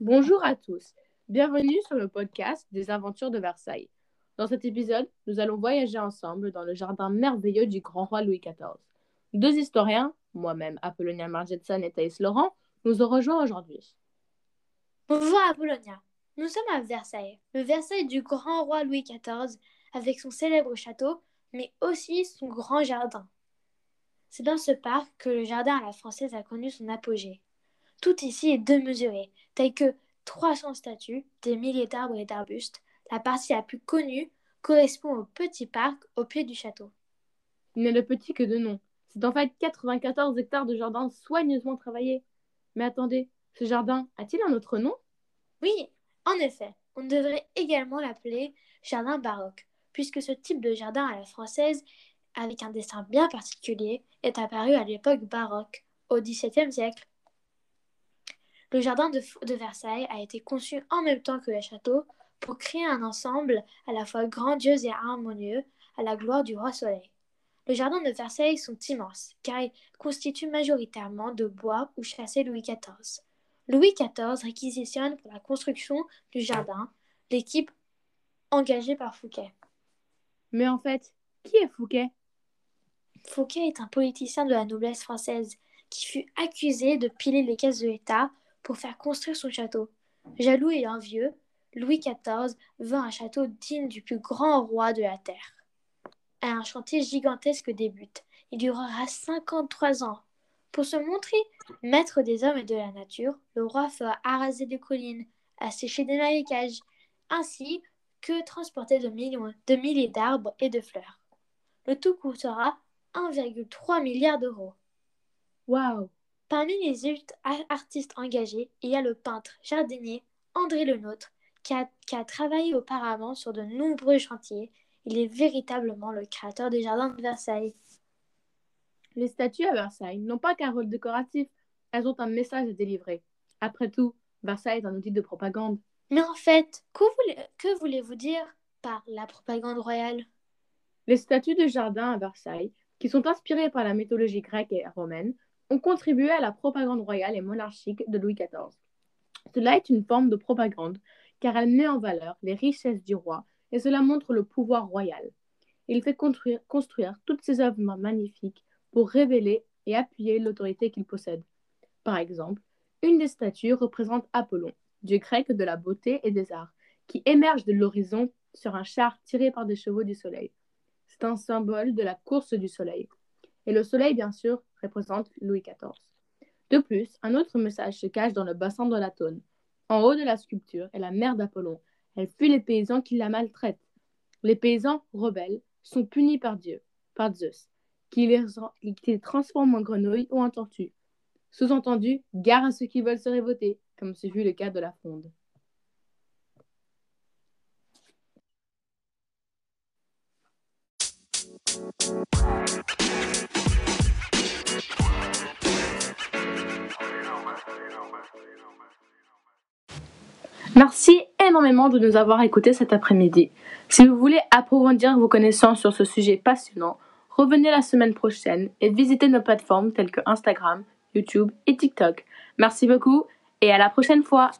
Bonjour à tous, bienvenue sur le podcast des aventures de Versailles. Dans cet épisode, nous allons voyager ensemble dans le jardin merveilleux du grand roi Louis XIV. Deux historiens, moi-même Apollonia Margetson et Thaïs Laurent, nous ont rejoints aujourd'hui. Bonjour Apollonia, nous sommes à Versailles, le Versailles du grand roi Louis XIV, avec son célèbre château, mais aussi son grand jardin. C'est dans ce parc que le jardin à la française a connu son apogée. Tout ici est démesuré, tel que 300 statues, des milliers d'arbres et d'arbustes. La partie la plus connue correspond au petit parc au pied du château. Il n'est le petit que de nom. C'est en fait 94 hectares de jardin soigneusement travaillés. Mais attendez, ce jardin a-t-il un autre nom? Oui, en effet, on devrait également l'appeler jardin baroque, puisque ce type de jardin à la française, avec un dessin bien particulier, est apparu à l'époque baroque, au XVIIe siècle. Le jardin de, Versailles a été conçu en même temps que le château pour créer un ensemble à la fois grandiose et harmonieux à la gloire du roi Soleil. Les jardins de Versailles sont immenses, car ils constituent majoritairement de bois où chassait Louis XIV. Louis XIV réquisitionne pour la construction du jardin l'équipe engagée par Fouquet. Mais en fait, qui est Fouquet? Fouquet est un politicien de la noblesse française qui fut accusé de piler les caisses de l'État pour faire construire son château. Jaloux et envieux, Louis XIV veut un château digne du plus grand roi de la terre. Un chantier gigantesque débute. Il durera 53 ans. Pour se montrer maître des hommes et de la nature, le roi fera araser des collines, assécher des marécages, ainsi que transporter de, millions, de milliers d'arbres et de fleurs. Le tout coûtera 1,3 milliard d'euros. Waouh Parmi les artistes engagés, il y a le peintre jardinier André Lenôtre, qui a, qui a travaillé auparavant sur de nombreux chantiers. Il est véritablement le créateur des jardins de Versailles. Les statues à Versailles n'ont pas qu'un rôle décoratif, elles ont un message à délivrer. Après tout, Versailles est un outil de propagande. Mais en fait, que, voulez, que voulez-vous dire par la propagande royale? Les statues de jardin à Versailles, qui sont inspirées par la mythologie grecque et romaine, ont contribué à la propagande royale et monarchique de Louis XIV. Cela est une forme de propagande car elle met en valeur les richesses du roi et cela montre le pouvoir royal. Il fait construire, construire toutes ses œuvres magnifiques pour révéler et appuyer l'autorité qu'il possède. Par exemple, une des statues représente Apollon, dieu grec de la beauté et des arts, qui émerge de l'horizon sur un char tiré par des chevaux du soleil. C'est un symbole de la course du soleil. Et le soleil, bien sûr, représente Louis XIV. De plus, un autre message se cache dans le bassin de la Tône. En haut de la sculpture est la mère d'Apollon. Elle fuit les paysans qui la maltraitent. Les paysans rebelles sont punis par Dieu, par Zeus, qui les, qui les transforme en grenouilles ou en tortues. Sous-entendu, gare à ceux qui veulent se révolter, comme ce fut le cas de la Fronde. Merci énormément de nous avoir écoutés cet après-midi. Si vous voulez approfondir vos connaissances sur ce sujet passionnant, revenez la semaine prochaine et visitez nos plateformes telles que Instagram, YouTube et TikTok. Merci beaucoup et à la prochaine fois.